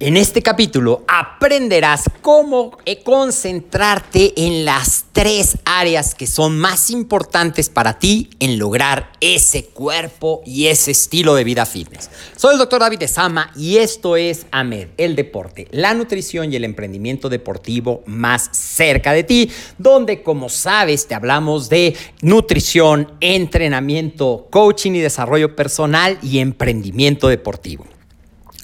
En este capítulo aprenderás cómo eh, concentrarte en las tres áreas que son más importantes para ti en lograr ese cuerpo y ese estilo de vida fitness. Soy el doctor David Sama y esto es AMED, el deporte, la nutrición y el emprendimiento deportivo más cerca de ti, donde como sabes te hablamos de nutrición, entrenamiento, coaching y desarrollo personal y emprendimiento deportivo.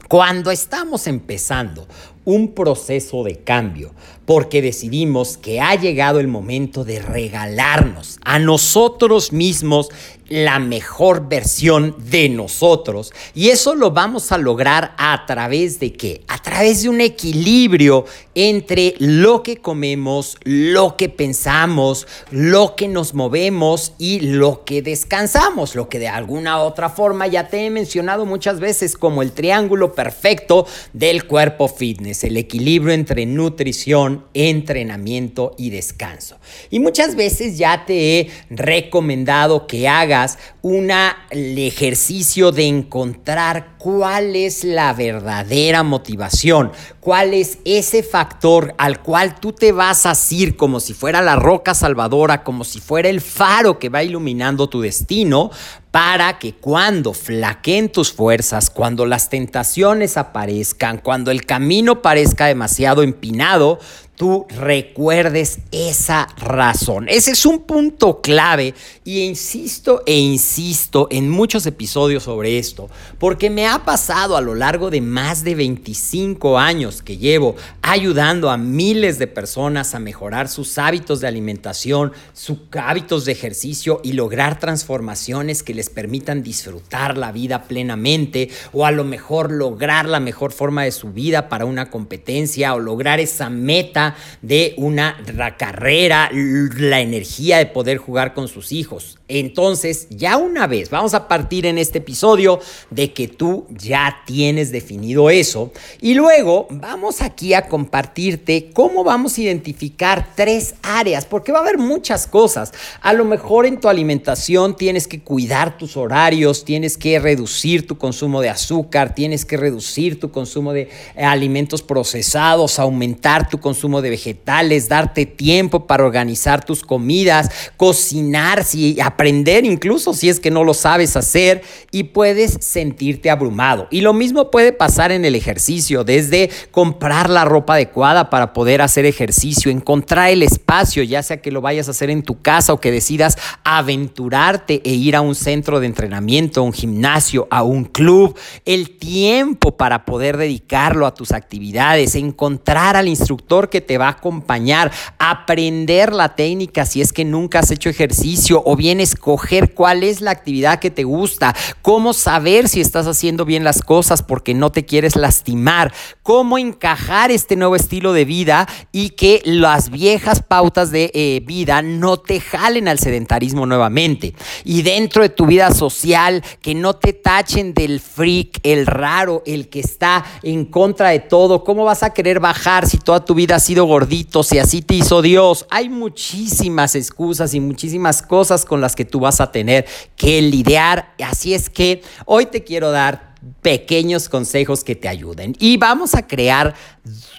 Cuando estamos empezando un proceso de cambio, porque decidimos que ha llegado el momento de regalarnos a nosotros mismos la mejor versión de nosotros. Y eso lo vamos a lograr a través de qué? A través de un equilibrio entre lo que comemos, lo que pensamos, lo que nos movemos y lo que descansamos, lo que de alguna otra forma ya te he mencionado muchas veces como el triángulo perfecto del cuerpo fitness, el equilibrio entre nutrición, entrenamiento y descanso. Y muchas veces ya te he recomendado que hagas un ejercicio de encontrar cuál es la verdadera motivación, cuál es ese factor al cual tú te vas a asir como si fuera la roca salvadora, como si fuera el faro que va iluminando tu destino, para que cuando flaqueen tus fuerzas, cuando las tentaciones aparezcan, cuando el camino parezca demasiado empinado, tú recuerdes esa razón. Ese es un punto clave y insisto e insisto en muchos episodios sobre esto, porque me ha pasado a lo largo de más de 25 años que llevo ayudando a miles de personas a mejorar sus hábitos de alimentación, sus hábitos de ejercicio y lograr transformaciones que les permitan disfrutar la vida plenamente o a lo mejor lograr la mejor forma de su vida para una competencia o lograr esa meta de una carrera, la energía de poder jugar con sus hijos. Entonces, ya una vez, vamos a partir en este episodio de que tú ya tienes definido eso. Y luego vamos aquí a compartirte cómo vamos a identificar tres áreas, porque va a haber muchas cosas. A lo mejor en tu alimentación tienes que cuidar tus horarios, tienes que reducir tu consumo de azúcar, tienes que reducir tu consumo de eh, alimentos procesados, aumentar tu consumo de vegetales, darte tiempo para organizar tus comidas, cocinar, si, aprender incluso si es que no lo sabes hacer y puedes sentirte abrumado. Y lo mismo puede pasar en el ejercicio, desde comprar la ropa adecuada para poder hacer ejercicio, encontrar el espacio, ya sea que lo vayas a hacer en tu casa o que decidas aventurarte e ir a un centro de entrenamiento, a un gimnasio, a un club, el tiempo para poder dedicarlo a tus actividades, encontrar al instructor que te va a acompañar, aprender la técnica si es que nunca has hecho ejercicio o bien escoger cuál es la actividad que te gusta, cómo saber si estás haciendo bien las cosas porque no te quieres lastimar, cómo encajar este nuevo estilo de vida y que las viejas pautas de eh, vida no te jalen al sedentarismo nuevamente. Y dentro de tu vida social, que no te tachen del freak, el raro, el que está en contra de todo. ¿Cómo vas a querer bajar si toda tu vida has sido gordito, si así te hizo Dios? Hay muchísimas excusas y muchísimas cosas con las que tú vas a tener que lidiar. Así es que hoy te quiero dar pequeños consejos que te ayuden. Y vamos a crear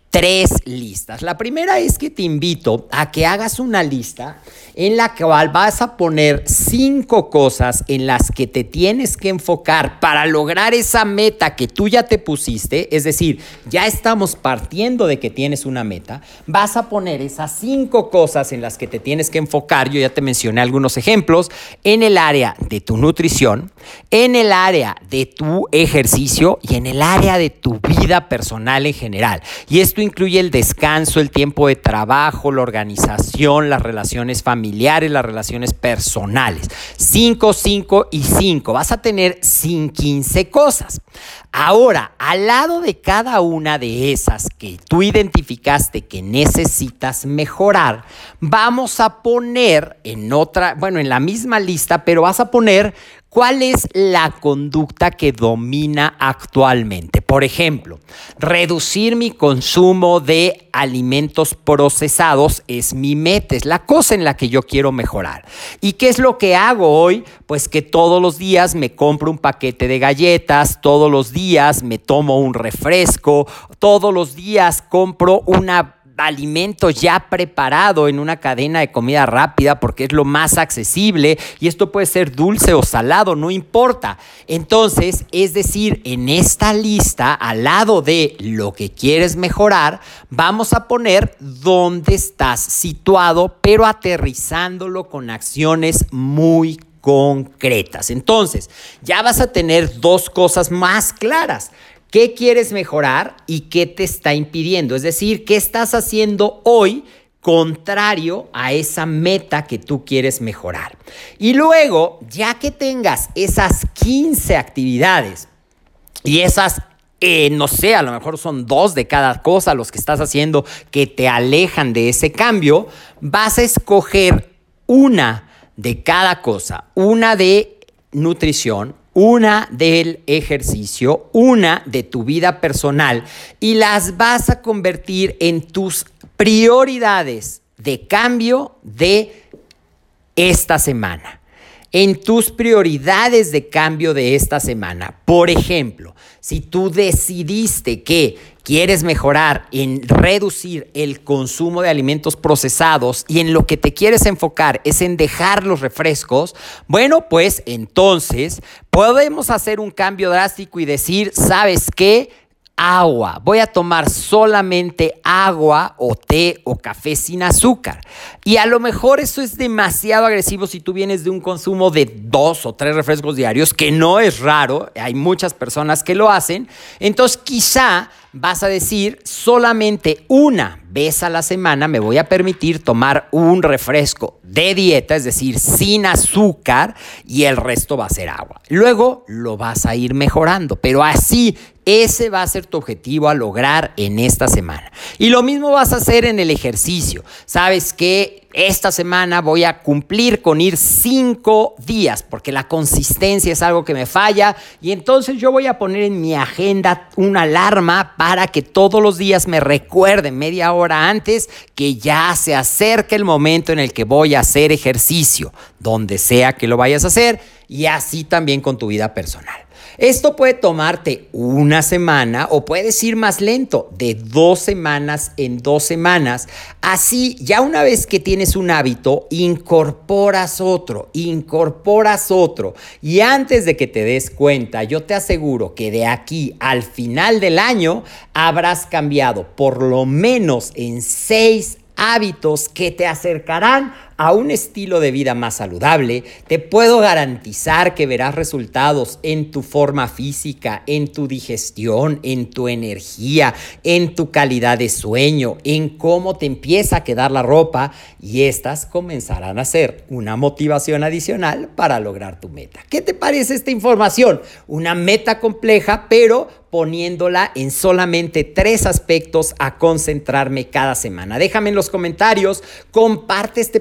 tres listas. La primera es que te invito a que hagas una lista en la cual vas a poner cinco cosas en las que te tienes que enfocar para lograr esa meta que tú ya te pusiste. Es decir, ya estamos partiendo de que tienes una meta. Vas a poner esas cinco cosas en las que te tienes que enfocar. Yo ya te mencioné algunos ejemplos en el área de tu nutrición, en el área de tu ejercicio y en el área de tu vida personal en general. Y esto incluye el descanso, el tiempo de trabajo, la organización, las relaciones familiares, las relaciones personales. 5, 5 y 5. Vas a tener 15 cosas. Ahora, al lado de cada una de esas que tú identificaste que necesitas mejorar, vamos a poner en otra, bueno, en la misma lista, pero vas a poner ¿Cuál es la conducta que domina actualmente? Por ejemplo, reducir mi consumo de alimentos procesados es mi meta, es la cosa en la que yo quiero mejorar. ¿Y qué es lo que hago hoy? Pues que todos los días me compro un paquete de galletas, todos los días me tomo un refresco, todos los días compro una alimento ya preparado en una cadena de comida rápida porque es lo más accesible y esto puede ser dulce o salado, no importa. Entonces, es decir, en esta lista, al lado de lo que quieres mejorar, vamos a poner dónde estás situado, pero aterrizándolo con acciones muy concretas. Entonces, ya vas a tener dos cosas más claras. ¿Qué quieres mejorar y qué te está impidiendo? Es decir, ¿qué estás haciendo hoy contrario a esa meta que tú quieres mejorar? Y luego, ya que tengas esas 15 actividades y esas eh, no sé, a lo mejor son dos de cada cosa los que estás haciendo que te alejan de ese cambio, vas a escoger una de cada cosa, una de nutrición, una del ejercicio, una de tu vida personal y las vas a convertir en tus prioridades de cambio de esta semana en tus prioridades de cambio de esta semana. Por ejemplo, si tú decidiste que quieres mejorar en reducir el consumo de alimentos procesados y en lo que te quieres enfocar es en dejar los refrescos, bueno, pues entonces podemos hacer un cambio drástico y decir, ¿sabes qué? agua. Voy a tomar solamente agua o té o café sin azúcar. Y a lo mejor eso es demasiado agresivo si tú vienes de un consumo de dos o tres refrescos diarios, que no es raro, hay muchas personas que lo hacen. Entonces quizá vas a decir solamente una vez a la semana me voy a permitir tomar un refresco de dieta, es decir, sin azúcar, y el resto va a ser agua. Luego lo vas a ir mejorando, pero así ese va a ser tu objetivo a lograr en esta semana. Y lo mismo vas a hacer en el ejercicio. Sabes que esta semana voy a cumplir con ir cinco días, porque la consistencia es algo que me falla. Y entonces yo voy a poner en mi agenda una alarma para que todos los días me recuerden media hora antes que ya se acerca el momento en el que voy a hacer ejercicio, donde sea que lo vayas a hacer, y así también con tu vida personal. Esto puede tomarte una semana o puedes ir más lento, de dos semanas en dos semanas. Así, ya una vez que tienes un hábito, incorporas otro, incorporas otro. Y antes de que te des cuenta, yo te aseguro que de aquí al final del año habrás cambiado por lo menos en seis hábitos que te acercarán a un estilo de vida más saludable, te puedo garantizar que verás resultados en tu forma física, en tu digestión, en tu energía, en tu calidad de sueño, en cómo te empieza a quedar la ropa y estas comenzarán a ser una motivación adicional para lograr tu meta. ¿Qué te parece esta información? Una meta compleja, pero poniéndola en solamente tres aspectos a concentrarme cada semana. Déjame en los comentarios, comparte este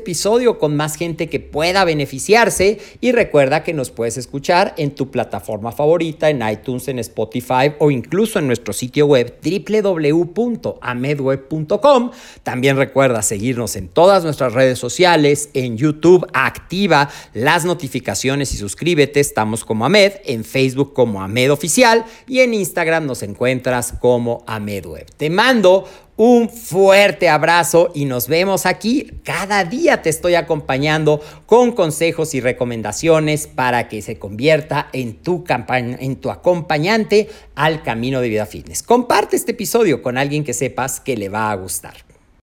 con más gente que pueda beneficiarse y recuerda que nos puedes escuchar en tu plataforma favorita, en iTunes, en Spotify o incluso en nuestro sitio web www.amedweb.com. También recuerda seguirnos en todas nuestras redes sociales, en YouTube, activa las notificaciones y suscríbete, estamos como Amed, en Facebook como Amed Oficial y en Instagram nos encuentras como AmedWeb. Te mando un fuerte abrazo y nos vemos aquí. Cada día te estoy acompañando con consejos y recomendaciones para que se convierta en tu, en tu acompañante al camino de vida fitness. Comparte este episodio con alguien que sepas que le va a gustar.